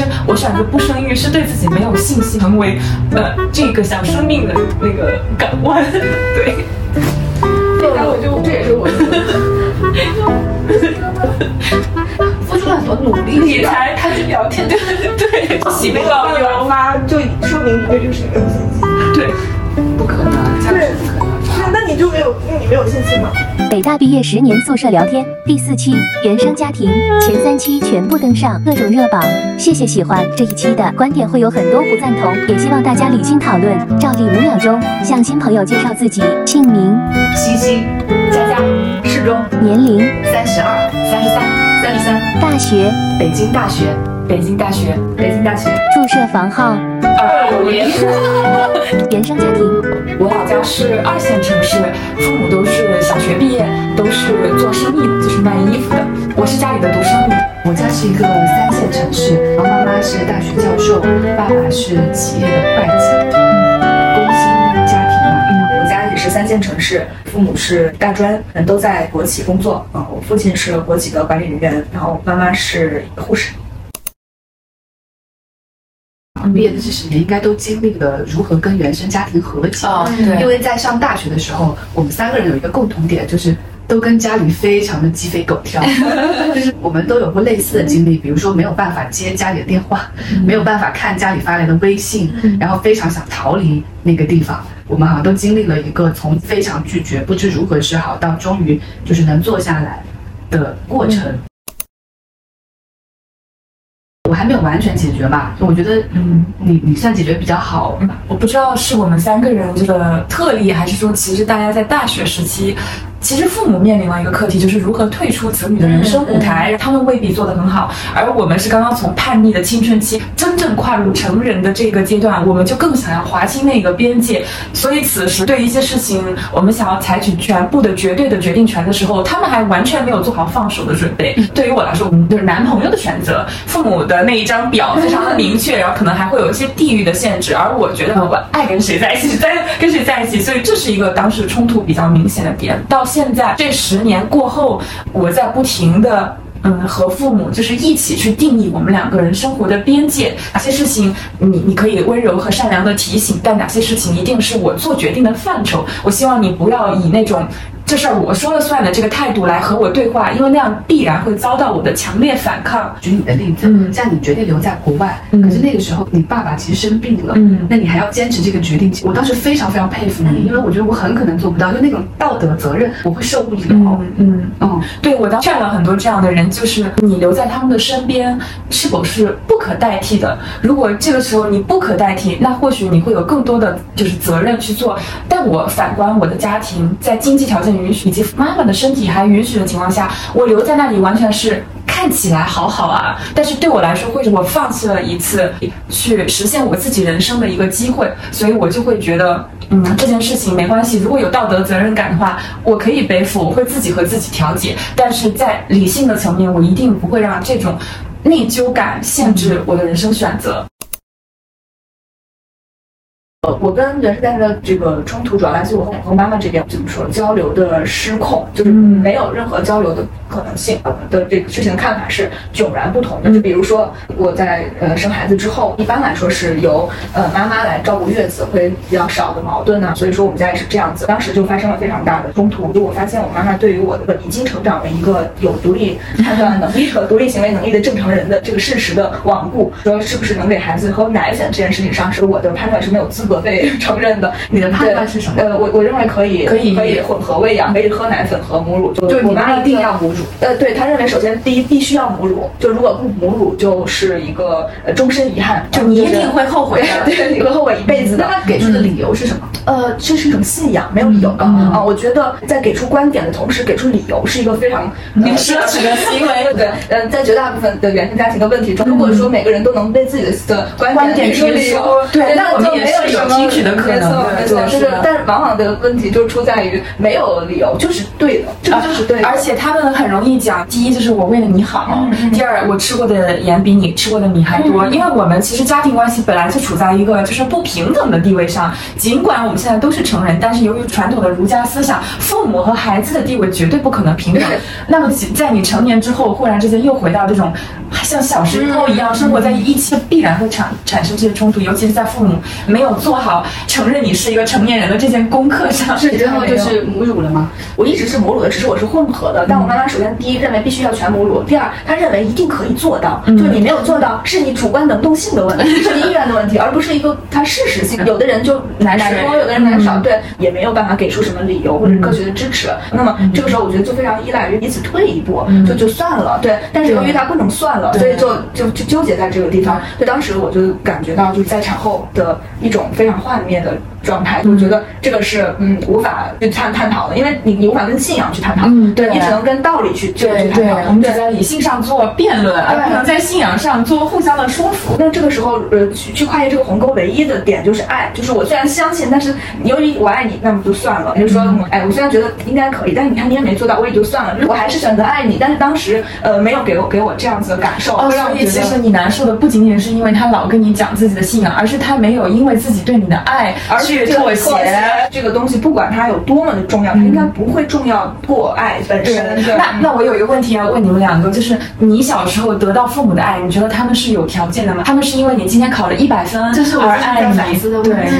实我选择不生育是对自己没有信心，成为呃这个小生命的那个港湾。对，然后我就这也是我付出了很多努力，你才开始聊天，对对，喜没不老有妈，就说明这就是没有信心。对，不可能，这样是不可能。那你就没有，那你没有信心吗？北大毕业十年宿舍聊天第四期原生家庭前三期全部登上各种热榜，谢谢喜欢这一期的观点会有很多不赞同，也希望大家理性讨论。照例五秒钟向新朋友介绍自己，姓名：星星，佳佳，适中，年龄：三十二、三十三、三十三，大学：北京大学，北京大学，北京大学，宿舍房号：二五零，原生家庭：我老是二线城市，父母都是小学毕业，都是做生意的，就是卖衣服的。我是家里的独生女。我家是一个三线城市，然后妈妈是大学教授，爸爸是企业的会计，工薪家庭嘛。我家也是三线城市，父母是大专，嗯，都在国企工作。嗯，我父亲是国企的管理人员，然后妈妈是护士。毕业的这十年，应该都经历了如何跟原生家庭和解。哦对因为在上大学的时候，我们三个人有一个共同点，就是都跟家里非常的鸡飞狗跳，就是我们都有过类似的经历，比如说没有办法接家里的电话，没有办法看家里发来的微信，然后非常想逃离那个地方。我们好像都经历了一个从非常拒绝、不知如何是好，到终于就是能坐下来的过程。我还没有完全解决吧，我觉得，嗯，你你算解决比较好吧。我不知道是我们三个人这个特例，还是说其实大家在大学时期，其实父母面临了一个课题，就是如何退出子女的人生舞台。他们未必做得很好，而我们是刚刚从叛逆的青春期真正跨入成人的这个阶段，我们就更想要划清那个边界。所以此时对一些事情，我们想要采取全部的绝对的决定权的时候，他们还完全没有做好放手的准备。对于我来说，我们就是男朋友的选择，父母的那一张表非常的明确，然后可能还会有一些地域的限制，而我觉得我爱跟谁在一起，在跟谁在一起，所以这是一个当时冲突比较明显的点。到现在这十年过后，我在不停的。嗯，和父母就是一起去定义我们两个人生活的边界，哪些事情你你可以温柔和善良的提醒，但哪些事情一定是我做决定的范畴。我希望你不要以那种这事儿我说了算的这个态度来和我对话，因为那样必然会遭到我的强烈反抗。举你的例子，嗯像你决定留在国外，嗯可是那个时候你爸爸其实生病了，嗯那你还要坚持这个决定，我当时非常非常佩服你，因为我觉得我很可能做不到，就那种道德责任我会受不了。嗯嗯。嗯，对我当劝了很多这样的人，就是你留在他们的身边是否是不可代替的？如果这个时候你不可代替，那或许你会有更多的就是责任去做。但我反观我的家庭，在经济条件允许以及妈妈的身体还允许的情况下，我留在那里完全是。看起来好好啊，但是对我来说，或者我放弃了一次去实现我自己人生的一个机会，所以我就会觉得，嗯，这件事情没关系。如果有道德责任感的话，我可以背负，我会自己和自己调节。但是在理性的层面，我一定不会让这种内疚感限制我的人生选择。呃，我跟原生家庭的这个冲突，主要来自于我和我和妈妈这边怎么说交流的失控，就是没有任何交流的可能性。的这个事情的看法是迥然不同的。就比如说我在呃生孩子之后，一般来说是由呃妈妈来照顾月子，会比较少的矛盾呢、所以说我们家也是这样子。当时就发生了非常大的冲突，就我发现我妈妈对于我的已经成长为一个有独立判断能力和独立行为能力的正常人的这个事实的罔顾，说是不是能给孩子喝奶粉这件事情上，是我的判断是没有资格被承认的。你的判断是什么呃，我我认为可以，可以可以混合喂养，可以喝奶粉和母乳，就我妈妈一定要母乳。呃，对她认为，首先第一必须要母乳，就如果不母乳，就是一个呃终身遗憾，就你一定会后悔的 对，你会后悔一辈子的。那他给出的理由是什么？呃，这是一种信仰，没有理由的、嗯啊。我觉得在给出观点的同时，给出理由是一个非常呃奢侈的行为 对，嗯，在绝大部分的原生家庭的问题中，如果说每个人都能为自己的的观观点给出理由，对那我们就也是有没听取的可能就是对是，但是往往的问题就出在于没有理由，就是对的，这个就是对的，而且他们很容易讲，第一就是我为了你好，第二我吃过的盐比你吃过的米还多，因为我们其实家庭关系本来就处在一个就是不平等的地位上，尽管我们现在都是成人，但是由于传统的儒家思想，父母和孩子的地位绝对不可能平等。那么在你成年之后，忽然之间又回到这种像小时候一样生活在一起，必然会产产生这些冲突，尤其是在父母没有做好承认你是一个成年人的这件功课上。是之后就是母乳了吗？我一直是母乳的，只是我是混合的。但我妈妈首先第一认为必须要全母乳，第二她认为一定可以做到，就你没有做到是你主观能动性的问题，是你意愿的问题，而不是一个它事实性。有的人就难吃多，有的人奶少，对，也没有办法给出什么理由或者科学的支持。那么这个时候我觉得就非常依赖于彼此退一步，就就算了，对。但是由于它不能算了，所以就就就纠结在这个地方。就当时我就感觉到就是在产后的一种非常幻灭的。状态，我觉得这个是嗯无法去探探讨的，因为你你无法跟信仰去探讨，嗯，对，你只能跟道理去去探讨。我们只在理性上做辩论，而不能在信仰上做互相的说服。那这个时候，呃，去去跨越这个鸿沟，唯一的点就是爱，就是我虽然相信，但是由于我爱你，那么就算了。就说，哎，我虽然觉得应该可以，但是你看你也没做到，我也就算了。我还是选择爱你，但是当时呃没有给我给我这样子的感受。哦，所以其实你难受的不仅仅是因为他老跟你讲自己的信仰，而是他没有因为自己对你的爱而去妥协。这个东西不管它有多么的重要，它应该不会重要过爱本身。那那我有一个问题要问你们两个，就是你小时候得到父母的爱，你觉得他们是有条件的吗？他们是因为你今天考了一百分，这是我爱你反思的问题。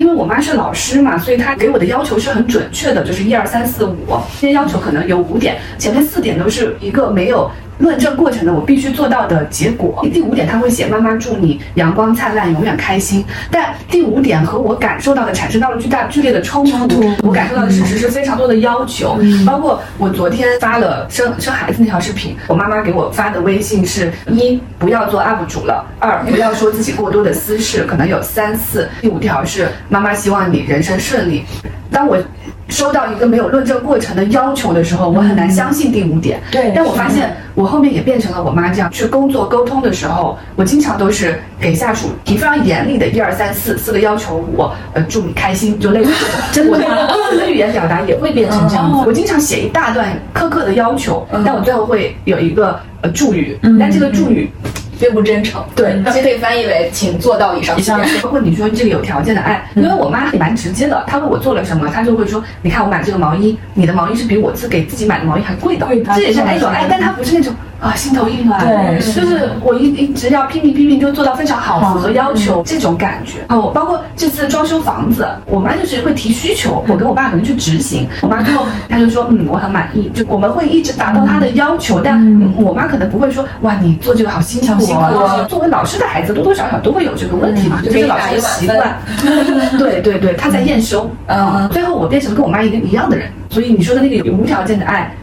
因为我妈是老师嘛，所以她给我的要求是很准确的，就是一二三四五，这些要求可能有五点，前面四点都是一个没有。论证过程的我必须做到的结果。第五点他会写妈妈祝你阳光灿烂，永远开心。但第五点和我感受到的产生到了巨大剧烈的冲突。我感受到的事实是非常多的要求，包括我昨天发了生生孩子那条视频，我妈妈给我发的微信是：一不要做 UP 主了，二不要说自己过多的私事，可能有三四。第五条是妈妈希望你人生顺利。当我收到一个没有论证过程的要求的时候，我很难相信第五点。对，但我发现我后面也变成了我妈这样去工作沟通的时候，我经常都是给下属提非常严厉的一二三四四个要求，我呃祝你开心，就类似这种。真的，我的语言表达也会变成这样子。我经常写一大段苛刻的要求，但我最后会有一个呃祝语，但这个祝语。并不真诚，对，其实可以翻译为“请做到以上”。以上包括你说这个有条件的爱，因为我妈也蛮直接的，她问我做了什么，她就会说：“你看我买这个毛衣，你的毛衣是比我自给自己买的毛衣还贵的。”这也是一种爱，但她不是那种。啊，心头一暖，对，就是我一一直要拼命拼命就做到非常好，符合要求这种感觉。哦，包括这次装修房子，我妈就是会提需求，我跟我爸可能去执行。我妈最后她就说，嗯，我很满意，就我们会一直达到她的要求，但我妈可能不会说，哇，你做这个好辛苦啊。作为老师的孩子，多多少少都会有这个问题嘛，就是老师的习惯。对对对，他在验收。嗯，最后我变成跟我妈一个一样的人，所以你说的那个无条件的爱。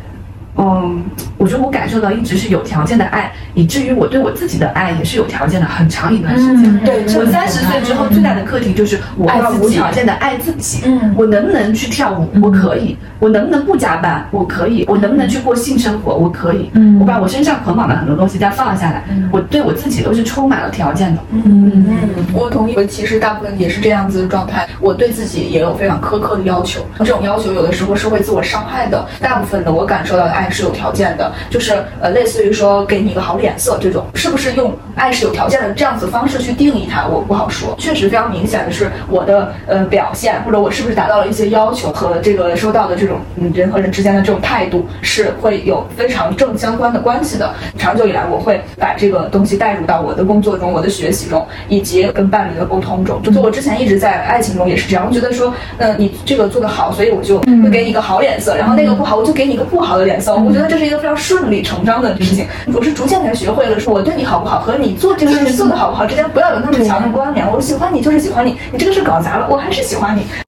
嗯，我觉得我感受到一直是有条件的爱，以至于我对我自己的爱也是有条件的，很长一段时间。对，我三十岁之后最大的课题就是我要无条件的爱自己。嗯，我能不能去跳舞？我可以。我能不能不加班？我可以。我能不能去过性生活？我可以。嗯，我把我身上捆绑的很多东西再放下来。我对我自己都是充满了条件的。嗯嗯，我同意。我其实大部分也是这样子的状态。我对自己也有非常苛刻的要求，这种要求有的时候是会自我伤害的。大部分的我感受到的爱。是有条件的，就是呃，类似于说给你一个好脸色这种，是不是用爱是有条件的这样子方式去定义它？我不好说。确实非常明显的是，我的呃表现或者我是不是达到了一些要求和这个收到的这种嗯人和人之间的这种态度是会有非常正相关的关系的。长久以来，我会把这个东西带入到我的工作中、我的学习中，以及跟伴侣的沟通中。就我之前一直在爱情中也是这样，我觉得说，呃，你这个做得好，所以我就会给你一个好脸色，然后那个不好，我就给你一个不好的脸色。我觉得这是一个非常顺理成章的事情。我是逐渐才学会了，说我对你好不好和你做这个事情做的好不好之间不要有那么强的关联。我喜欢你就是喜欢你，你这个事搞砸了，我还是喜欢你。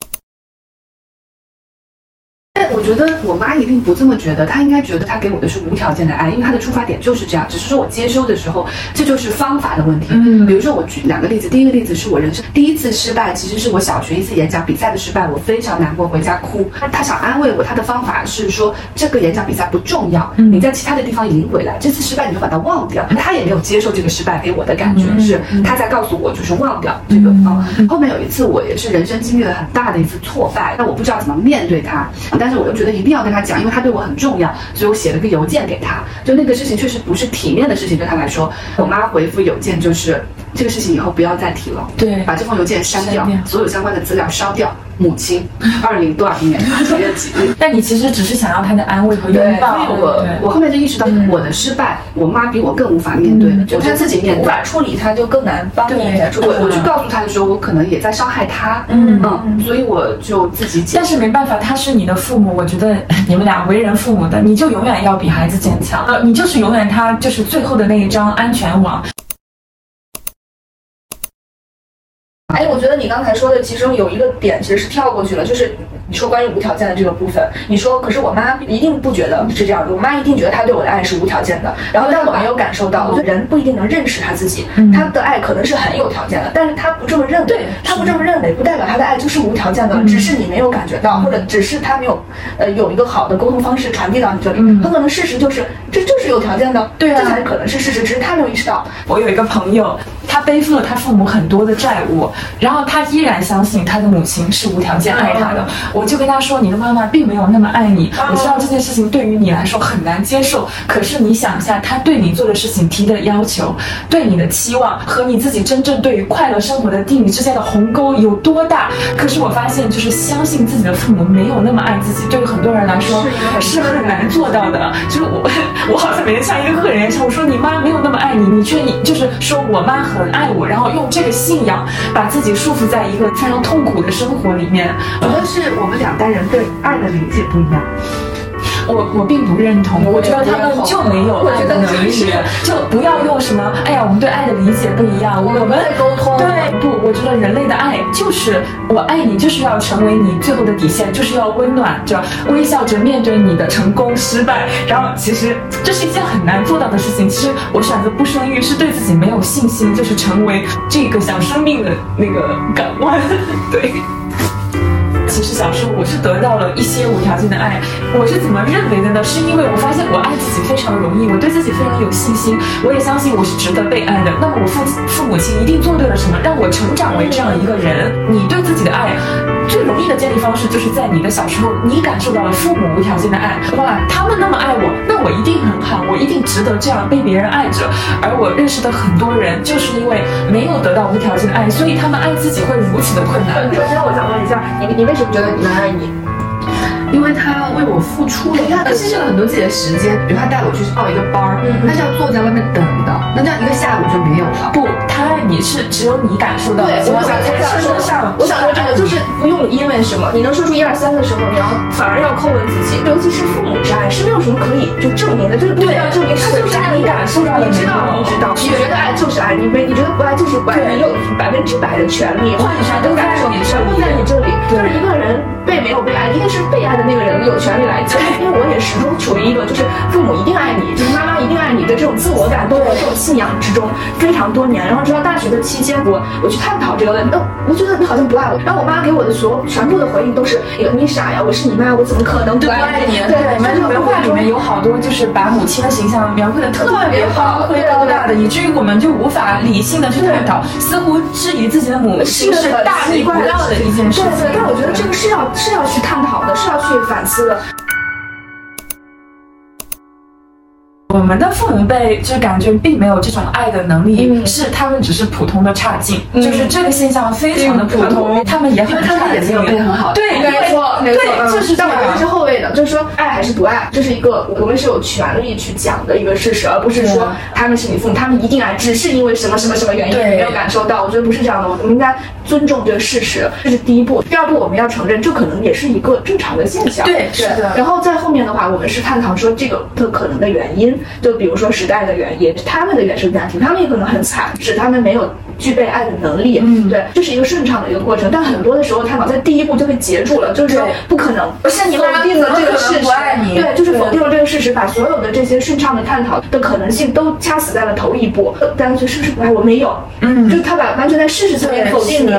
我觉得我妈一定不这么觉得，她应该觉得她给我的是无条件的爱，因为她的出发点就是这样。只是说我接收的时候，这就是方法的问题。嗯，比如说我举两个例子，第一个例子是我人生第一次失败，其实是我小学一次演讲比赛的失败，我非常难过，回家哭。她想安慰我，她的方法是说这个演讲比赛不重要，你在其他的地方赢回来，这次失败你就把它忘掉。她也没有接受这个失败，给我的感觉是她在告诉我就是忘掉这个啊。后面有一次我也是人生经历了很大的一次挫败，但我不知道怎么面对它，但是我又觉得一定要跟他。讲，因为他对我很重要，所以我写了个邮件给他。就那个事情确实不是体面的事情，对他来说，我妈回复邮件就是这个事情以后不要再提了，对把这封邮件删掉，删掉所有相关的资料烧掉。母亲，二零多少年 几月几日？但你其实只是想要他的安慰和拥抱。所以我我后面就意识到，我的失败，我妈比我更无法面对，就他自己无面对。法处理，他就更难帮你来处理。我我去告诉他的时候，我可能也在伤害他，嗯嗯，所以我就自己解但是没办法，他是你的父母，我觉得你们俩为人父母的，你就永远要比孩子坚强，呃，你就是永远他就是最后的那一张安全网。哎，我觉得你刚才说的其中有一个点其实是跳过去了，就是你说关于无条件的这个部分，你说可是我妈一定不觉得是这样的，我妈一定觉得她对我的爱是无条件的。然后但我没有感受到，我觉得人不一定能认识他自己，他的爱可能是很有条件的，但是他不这么认为，他不这么认为，不代表他的爱就是无条件的，只是你没有感觉到，或者只是他没有呃有一个好的沟通方式传递到你这里，很可能事实就是这就是有条件的，对啊这才可能是事实，只是他没有意识到。我有一个朋友，他背负了他父母很多的债务，然后他依然相信他的母亲是无条件爱他的。我就跟他说，你的妈妈并没有那么爱你，我知道这件事情对于你来说很难接受，可是你想一下，他对你做的事情提的要求，对你的期望和你自己真正对于快乐生活的定义之间的鸿沟有多大？可是我发现，就是相信自己的父母没有那么爱自己，对于很多人来说是很难做到的。就是我，我好像每天像一个恶人一样，我说你妈没有那么爱你，你却你就是说我妈很爱我，然后用这个信仰把自己束缚在一个非常痛苦的生活里面。我觉得是我们两代人对爱的理解不一样。我我并不认同，我觉得他们就没有爱的能力，就不要用什么，哎呀，我们对爱的理解不一样，我们沟通对不？我觉得人类的爱就是我爱你，就是要成为你最后的底线，就是要温暖着、微笑着面对你的成功、失败。然后其实这是一件很难做到的事情。其实我选择不生育是对自己没有信心，就是成为这个小生命的那个港湾。对。其实小时候我是得到了一些无条件的爱，我是怎么认为的呢？是因为我发现我爱自己非常容易，我对自己非常有信心，我也相信我是值得被爱的。那么我父父母亲一定做对了什么，让我成长为这样一个人。你对自己的爱最容易的建立方式，就是在你的小时候，你感受到了父母无条件的爱，哇，他们那么爱我，那我一定很好，我一定值得这样被别人爱着。而我认识的很多人，就是因为没有得到无条件的爱，所以他们爱自己会如此的困难。首先，我想问一下，你你为什么觉得你妈爱你？因为他为我付出了，他牺牲了很多自己的时间，比如他带我去报一个班儿，他是要坐在外面等的，那这样一个下午就没有了。不，他爱你是只有你感受到的，我想才想称得上。我想说这个就是不用因为什么，你能说出一二三的时候，你要反而要叩问自己，尤其是父母之爱是没有什么可以就证明的，就是不需要证明，他就是爱你感受到的，你知道你知道，你觉得爱就是爱，你没你觉得不爱就是不爱，你有百分之百的权利，或者全都感受，全部在你这里，就是一个人被没有被爱，一定是被爱的那个人有权利来讲，因为我也始终处于一个就是父母一定爱你，就是妈妈一定爱你的这种自我感动和这种信仰之中非常多年，然后直到大学的期间，我我去探讨这个问题，那我觉得你好像不爱我，然后我妈给我的所有全部的回应都是你傻呀，我是你妈，我怎么可能不爱你？对，我们文化里面有好多就是把母亲的形象描绘的特别高灰高大的，以至于我们就无法理性的去探讨，似乎质疑自己的母亲是大逆不道的一件事情。对对，但我觉得这个是要是要去探讨的，是要去反思的。我们的父母辈就感觉并没有这种爱的能力，是他们只是普通的差劲，就是这个现象非常的普通，他们也很他们也没有被很好。对，没错，没错，对，就是但我觉得是后就是说爱还是不爱，这是一个我们是有权利去讲的一个事实，而不是说他们是你父母，他们一定爱，只是因为什么什么什么原因没有感受到。我觉得不是这样的，我们应该尊重这个事实，这是第一步。第二步，我们要承认这可能也是一个正常的现象。对，是的。然后在后面的话，我们是探讨说这个的可能的原因，就比如说时代的原因，他们的原生家庭，他们也可能很惨，使他们没有具备爱的能力。嗯，对，这是一个顺畅的一个过程。但很多的时候，探讨在第一步就被截住了，就是说不可能，不是你否定了这个事实，不爱你，对，就是否定了这个事实，把所有的这些顺畅的探讨的可能性都掐死在了头一步。大家觉得是不是不爱我？没有，嗯，就是他把完全在事实层面否定你。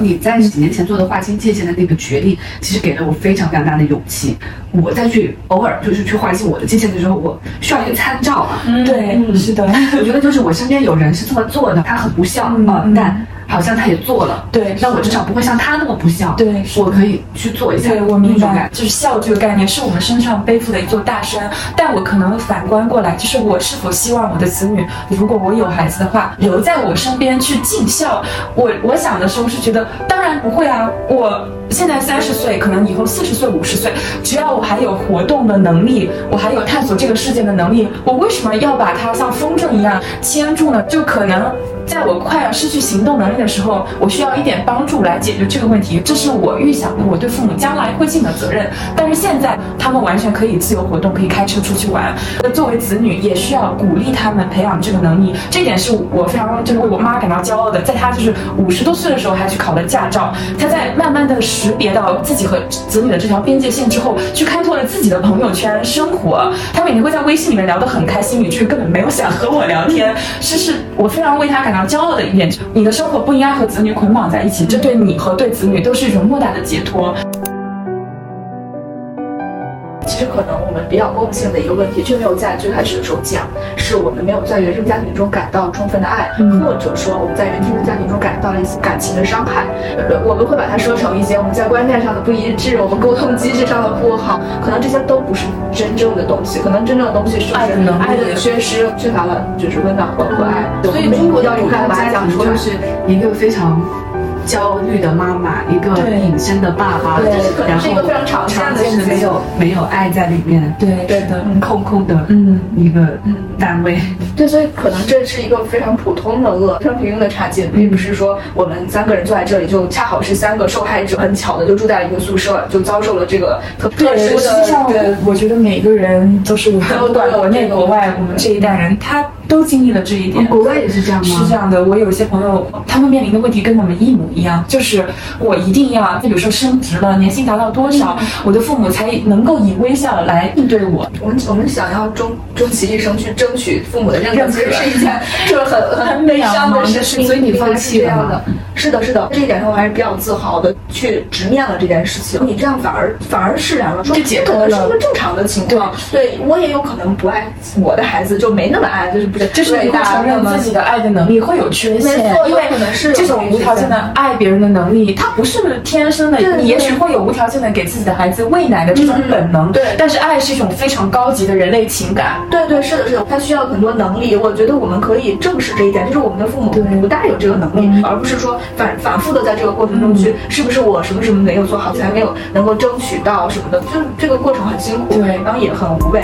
你在几年前做的划清界限的那个决定，其实给了我非常非常大的勇气。我再去偶尔就是去划清我的界限的时候，我需要一个参照。嗯，对，是的。我觉得就是我身边有人是这么做的，他很不孝啊，但好像他也做了，对那我至少不会像他那么不孝，对。我可以去做一下，对，我明白。就是孝这个概念是我们身上背负的一座大山，但我可能反观过来，就是我是否希望我的子女，如果我有孩子的话，留在我身边去尽孝？我我想的时候是觉得，当然不会啊，我现在三十岁，可能以后四十岁、五十岁，只要我还有活动的能力，我还有探索这个世界的能力，我为什么要把它像风筝一样牵住呢？就可能。在我快要失去行动能力的时候，我需要一点帮助来解决这个问题，这是我预想的我对父母将来会尽的责任。但是现在他们完全可以自由活动，可以开车出去玩。那作为子女，也需要鼓励他们培养这个能力，这点是我非常就是为我妈感到骄傲的。在她就是五十多岁的时候还去考了驾照，她在慢慢的识别到自己和子女的这条边界线之后，去开拓了自己的朋友圈生活。他每天会在微信里面聊得很开心，你却根本没有想和我聊天。这是我非常为他感到骄傲的一点。你的生活不应该和子女捆绑在一起，这对你和对子女都是一种莫大的解脱。其实可能我们比较共性的一个问题，却没有在最开始的时候讲，是我们没有在原生家庭中感到充分的爱，嗯或者说我们在原生家庭中感到了一些感情的伤害。呃我们会把它说成一些我们在观念上的不一致，我们沟通机制上的不好，可能这些都不是真正的东西，可能真正的东西是爱的能力爱的缺失，缺乏了就是温暖和关爱。所以中国的古代把它家讲出来庭就。是一个非常焦虑的妈妈，一个隐身的爸爸，然后是一个非常常见的没有没有爱在里面，对。对的，空空的嗯。一个单位。对，所以可能这是一个非常普通的恶，非常平庸的差劲，并不是说我们三个人坐在这里就恰好是三个受害者，很巧的就住在了一个宿舍，就遭受了这个特特对，殊的实际上对。我觉得每个人都是不管国内国外，我们这一代人他都经历了这一点。国外也是这样吗？是这样的，我有一些朋友，他们面临的问题跟我们一模一样，就是我一定要，比如说升职了，年薪达到多少，我的父母才能够以微笑来应对我。我们我们想要终终其一生去争取父母的认可，认可其实是一件就是很很悲伤的 事情。所以你放弃了吗是的，是的，这一点上我还是比较自豪的，去直面了这件事情。你这样反而反而释然了，说这解脱可能是一个正常的情况。对我也有可能不爱我的孩子，就没那么爱，就是不是就是你会承认自己的爱的能力会有缺陷没错，因为可能是这种无条件的爱别人的能力，它不是天生的。对你也许会有无条件的给自己的孩子喂奶的这种本能，对但是爱是一种非常高级的人类情感。对对，是的，是的，它需要很多能力。我觉得我们可以正视这一点，就是我们的父母不大有这个能力，而不是说反反复的在这个过程中去，是不是我什么什么没有做好，才没有能够争取到什么的，就是这个过程很辛苦，对然后也很无谓。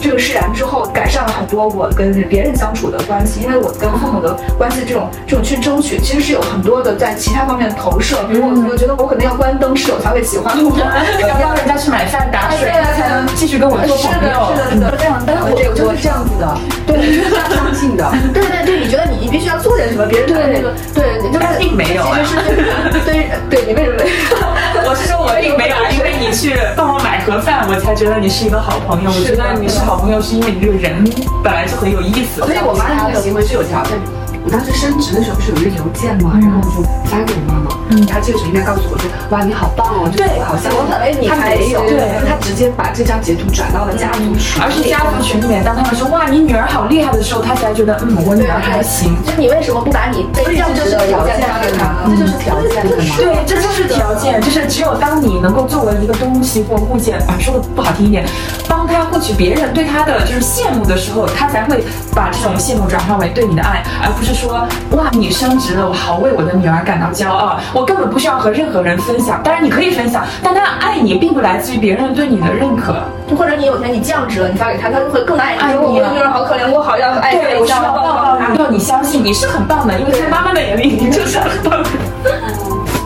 这个释然之后，改善了很多我跟别人相处的关系，因为我跟父母的关系这种这种去争取，其实是有很多的在其他方面的投射，比如我我觉得我可能要关灯，室友才会喜欢我，要帮人家去买饭打水，才能 继续跟我做，朋友。是的，是的，这样，但是我我就我是这样子的，对，就是这样相信的。对对对，你觉得你你必须要做点什么，别人对。那个对，就是并没有啊其实是对对，你为什么？我是说，我并没有因为你去帮我买盒饭，我才觉得你是一个好朋友。我觉得你是好朋友，是因为你这个人本来就很有意思。所以我妈的这个行为是有条件的。我当时升职的时候不是有一个邮件嘛，然后我就发给我妈妈，嗯，她这个时候应该告诉我说，哇，你好棒哦，这个好像我以为你她没有，对她直接把这张截图转到了家族群，而是家族群里面，当他们说哇你女儿好厉害的时候，她才觉得嗯我女儿还行。就你为什么不把你被降职的条件发给她？这就是条件的嘛。对，这就是条件，就是只有当你能够作为一个东西或物件，啊，说的不好听一点，帮他获取别人对他的就是羡慕的时候，他才会把这种羡慕转化为对你的爱，而不是说哇你升职了，我好为我的女儿感到骄傲，我根本不需要和任何人分享。当然你可以分享，但他爱你并不来自于别人对你的认可。或者你有天你降职了，你发给他，他就会更爱你。爱你啊说我的女儿好可怜，我好要爱对，我需要要抱抱她。要你相信你是很棒的，因为在妈妈的眼里你就是很棒的。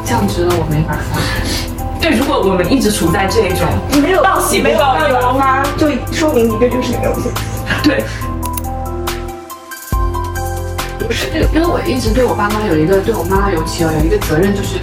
降职了我没法发。对，如果我们一直处在这种你没有报喜没有报忧吗，就说明你这就是没有信心。对。不是，因为我一直对我爸妈有一个，对我妈尤其有有一个责任，就是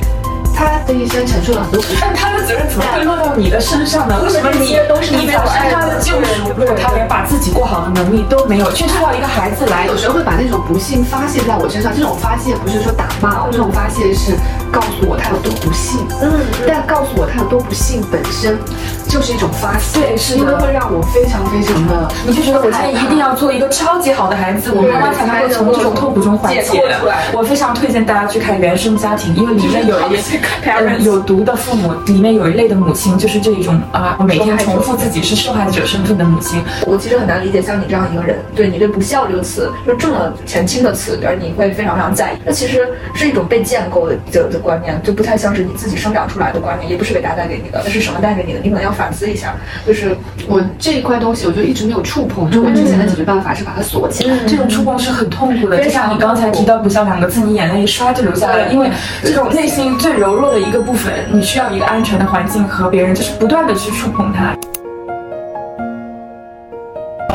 他他的一生承受了很多。但他的责任怎么会落到你的身上呢？为什么你你才是他的救赎？如果他连把自己过好的能力都没有，却需要一个孩子来有时候会把那种不幸发泄在我身上，这种发泄不是说打骂，这种发泄是告诉我他有多不幸。嗯，但告诉我他有多不幸本身就是一种发泄，对，是因为会让我非常非常的，你就觉得我今天一定要做一个超级好的孩子，我妈妈才能够从这种痛苦中缓解。我非常推荐大家去看《原生家庭》，因为里面有一类有毒的父母，里面有一类的母亲就是这一种啊，每天重复自己是受害者身份的母亲。我其实很难理解像你这样一个人，对你对不孝这个词，就这么前倾的词，而你会非常非常在意。那其实是一种被建构的的的观念，就不太像是你自己生长出来的观念，也不是伟大带给你的，那是什么带给你的？你可能要反思一下。就是我这一块东西，我就一直没有触碰。就我之前的解决办法是把它锁起来，这种触碰是很痛苦的。就像你刚才提到“不孝”两个字，你眼泪一刷就流下来了，因为这种内心最柔弱的一个部分，你需要一个安全的环境和别人，就是不断的去触碰它。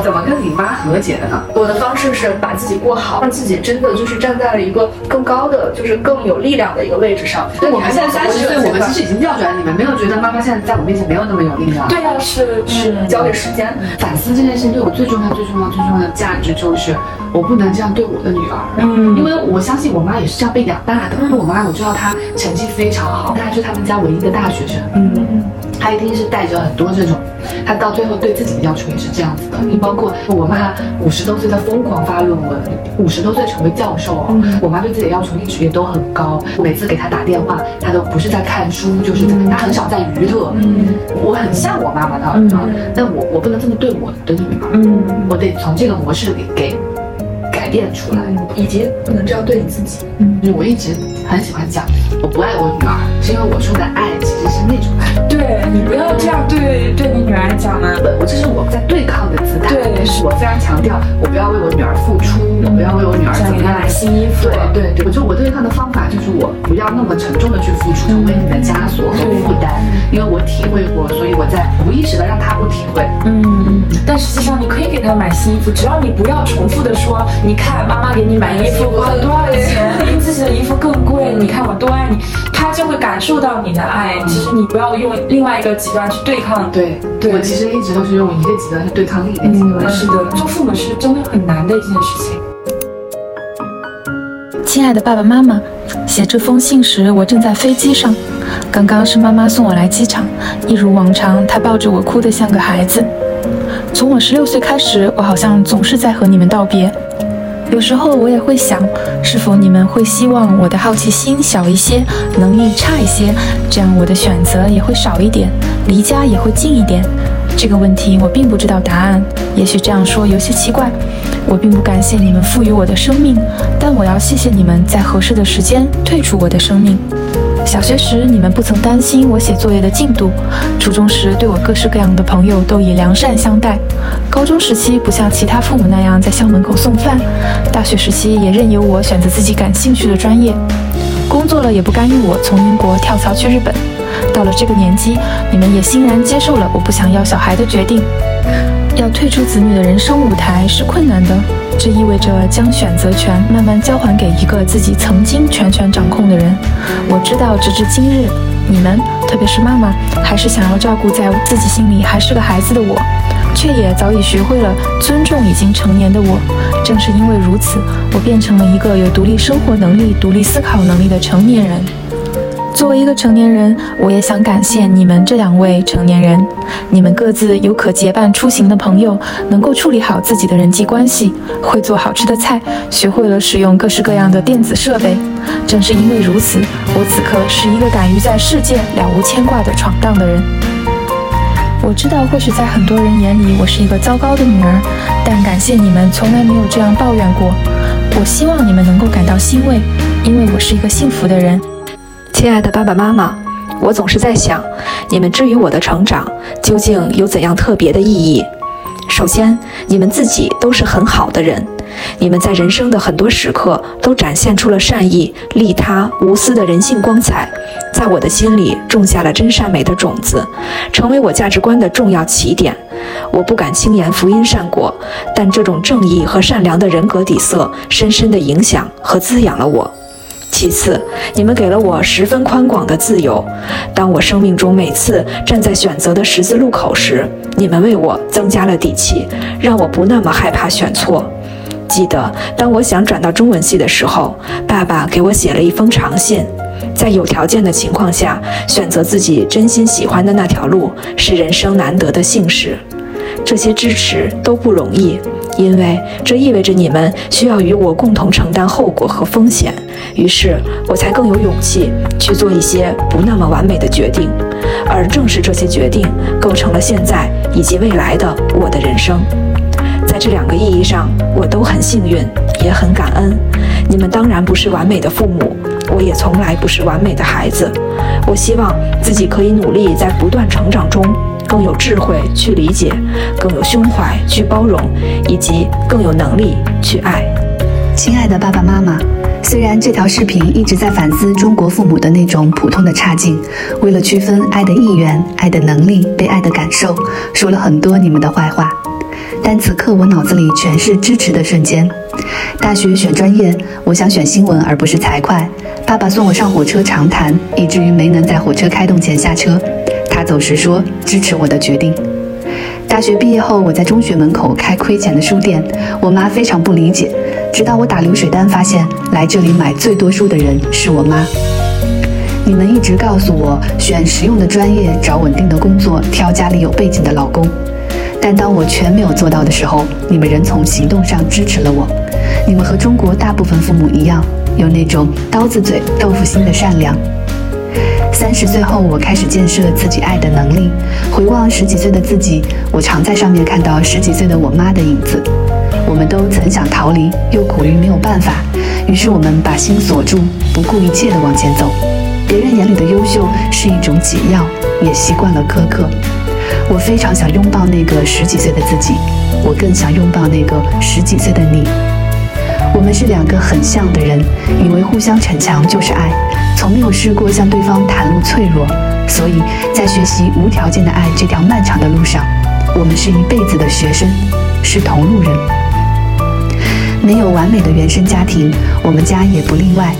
怎么跟你妈和解的呢？我的方式是把自己过好，让自己真的就是站在了一个更高的，就是更有力量的一个位置上。对，我们现在三十岁，我们其实已经调转了。你们没有觉得妈妈现在在我面前没有那么有力量？对呀，是是，交给时间反思这件事情，对我最重要、最重要、最重要的价值就是，我不能这样对我的女儿。嗯，因为我相信我妈也是这样被养大的。我妈我知道她成绩非常好，她还是他们家唯一的大学生。嗯。他一定是带着很多这种，他到最后对自己的要求也是这样子的。你包括我妈五十多岁在疯狂发论文，五十多岁成为教授哦。我妈对自己的要求一直也都很高。每次给她打电话，她都不是在看书，就是她很少在娱乐。嗯，我很像我妈妈的但我我不能这么对我的女儿。嗯，我得从这个模式里给改变出来，以及不能这样对你自己。嗯，我一直很喜欢讲，我不爱我女儿，是因为我说的爱其实是那种爱。对你不要这样对对你女儿讲呢，我这是我在对抗的姿态。对，是我非常强调，我不要为我女儿付出，我不要为我女儿怎么样买新衣服。对对对，我就我对抗的方法就是我不要那么沉重的去付出，成为你的枷锁和负担。因为我体会过，所以我在无意识的让她不体会。嗯，但实际上你可以给她买新衣服，只要你不要重复的说，你看妈妈给你买衣服花了多少钱，比自己的衣服更贵，你看我多爱你，他就会感受到你的爱。其实你不要用。另外一个极端去对抗，对，我其实一直都是用一个极端去对抗另一个极端。是的，做父母是真的很难的一件事情。亲爱的爸爸妈妈，写这封信时我正在飞机上，刚刚是妈妈送我来机场，一如往常，她抱着我哭得像个孩子。从我十六岁开始，我好像总是在和你们道别。有时候我也会想，是否你们会希望我的好奇心小一些，能力差一些，这样我的选择也会少一点，离家也会近一点。这个问题我并不知道答案，也许这样说有些奇怪。我并不感谢你们赋予我的生命，但我要谢谢你们在合适的时间退出我的生命。小学时，你们不曾担心我写作业的进度；初中时，对我各式各样的朋友都以良善相待；高中时期，不像其他父母那样在校门口送饭；大学时期，也任由我选择自己感兴趣的专业；工作了，也不干预我从英国跳槽去日本。到了这个年纪，你们也欣然接受了我不想要小孩的决定。要退出子女的人生舞台是困难的，这意味着将选择权慢慢交还给一个自己曾经全权掌控的人。我知道，直至今日，你们，特别是妈妈，还是想要照顾在自己心里还是个孩子的我，却也早已学会了尊重已经成年的我。正是因为如此，我变成了一个有独立生活能力、独立思考能力的成年人。作为一个成年人，我也想感谢你们这两位成年人。你们各自有可结伴出行的朋友，能够处理好自己的人际关系，会做好吃的菜，学会了使用各式各样的电子设备。正是因为如此，我此刻是一个敢于在世界了无牵挂的闯荡的人。我知道，或许在很多人眼里，我是一个糟糕的女儿，但感谢你们从来没有这样抱怨过。我希望你们能够感到欣慰，因为我是一个幸福的人。亲爱的爸爸妈妈，我总是在想，你们至于我的成长究竟有怎样特别的意义？首先，你们自己都是很好的人，你们在人生的很多时刻都展现出了善意、利他、无私的人性光彩，在我的心里种下了真善美的种子，成为我价值观的重要起点。我不敢轻言福音善果，但这种正义和善良的人格底色，深深地影响和滋养了我。其次，你们给了我十分宽广的自由。当我生命中每次站在选择的十字路口时，你们为我增加了底气，让我不那么害怕选错。记得，当我想转到中文系的时候，爸爸给我写了一封长信。在有条件的情况下，选择自己真心喜欢的那条路，是人生难得的幸事。这些支持都不容易。因为这意味着你们需要与我共同承担后果和风险，于是我才更有勇气去做一些不那么完美的决定，而正是这些决定构成了现在以及未来的我的人生。在这两个意义上，我都很幸运，也很感恩。你们当然不是完美的父母，我也从来不是完美的孩子。我希望自己可以努力在不断成长中。更有智慧去理解，更有胸怀去包容，以及更有能力去爱。亲爱的爸爸妈妈，虽然这条视频一直在反思中国父母的那种普通的差劲，为了区分爱的意愿、爱的能力、被爱的感受，说了很多你们的坏话，但此刻我脑子里全是支持的瞬间。大学选专业，我想选新闻而不是财会。爸爸送我上火车长谈，以至于没能在火车开动前下车。走时说支持我的决定。大学毕业后，我在中学门口开亏钱的书店，我妈非常不理解。直到我打流水单，发现来这里买最多书的人是我妈。你们一直告诉我选实用的专业，找稳定的工作，挑家里有背景的老公。但当我全没有做到的时候，你们仍从行动上支持了我。你们和中国大部分父母一样，有那种刀子嘴豆腐心的善良。三十岁后，我开始建设自己爱的能力。回望十几岁的自己，我常在上面看到十几岁的我妈的影子。我们都曾想逃离，又苦于没有办法，于是我们把心锁住，不顾一切地往前走。别人眼里的优秀是一种解药，也习惯了苛刻。我非常想拥抱那个十几岁的自己，我更想拥抱那个十几岁的你。我们是两个很像的人，以为互相逞强就是爱，从没有试过向对方袒露脆弱，所以在学习无条件的爱这条漫长的路上，我们是一辈子的学生，是同路人。没有完美的原生家庭，我们家也不例外。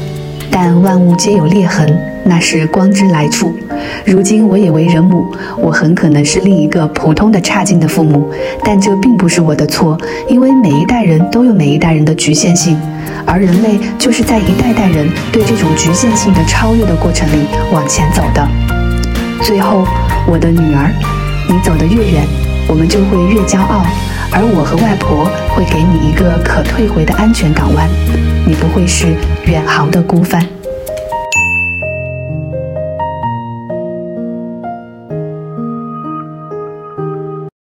但万物皆有裂痕，那是光之来处。如今我也为人母，我很可能是另一个普通的差劲的父母，但这并不是我的错，因为每一代人都有每一代人的局限性，而人类就是在一代代人对这种局限性的超越的过程里往前走的。最后，我的女儿，你走得越远，我们就会越骄傲，而我和外婆会给你一个可退回的安全港湾。你不会是远航的孤帆。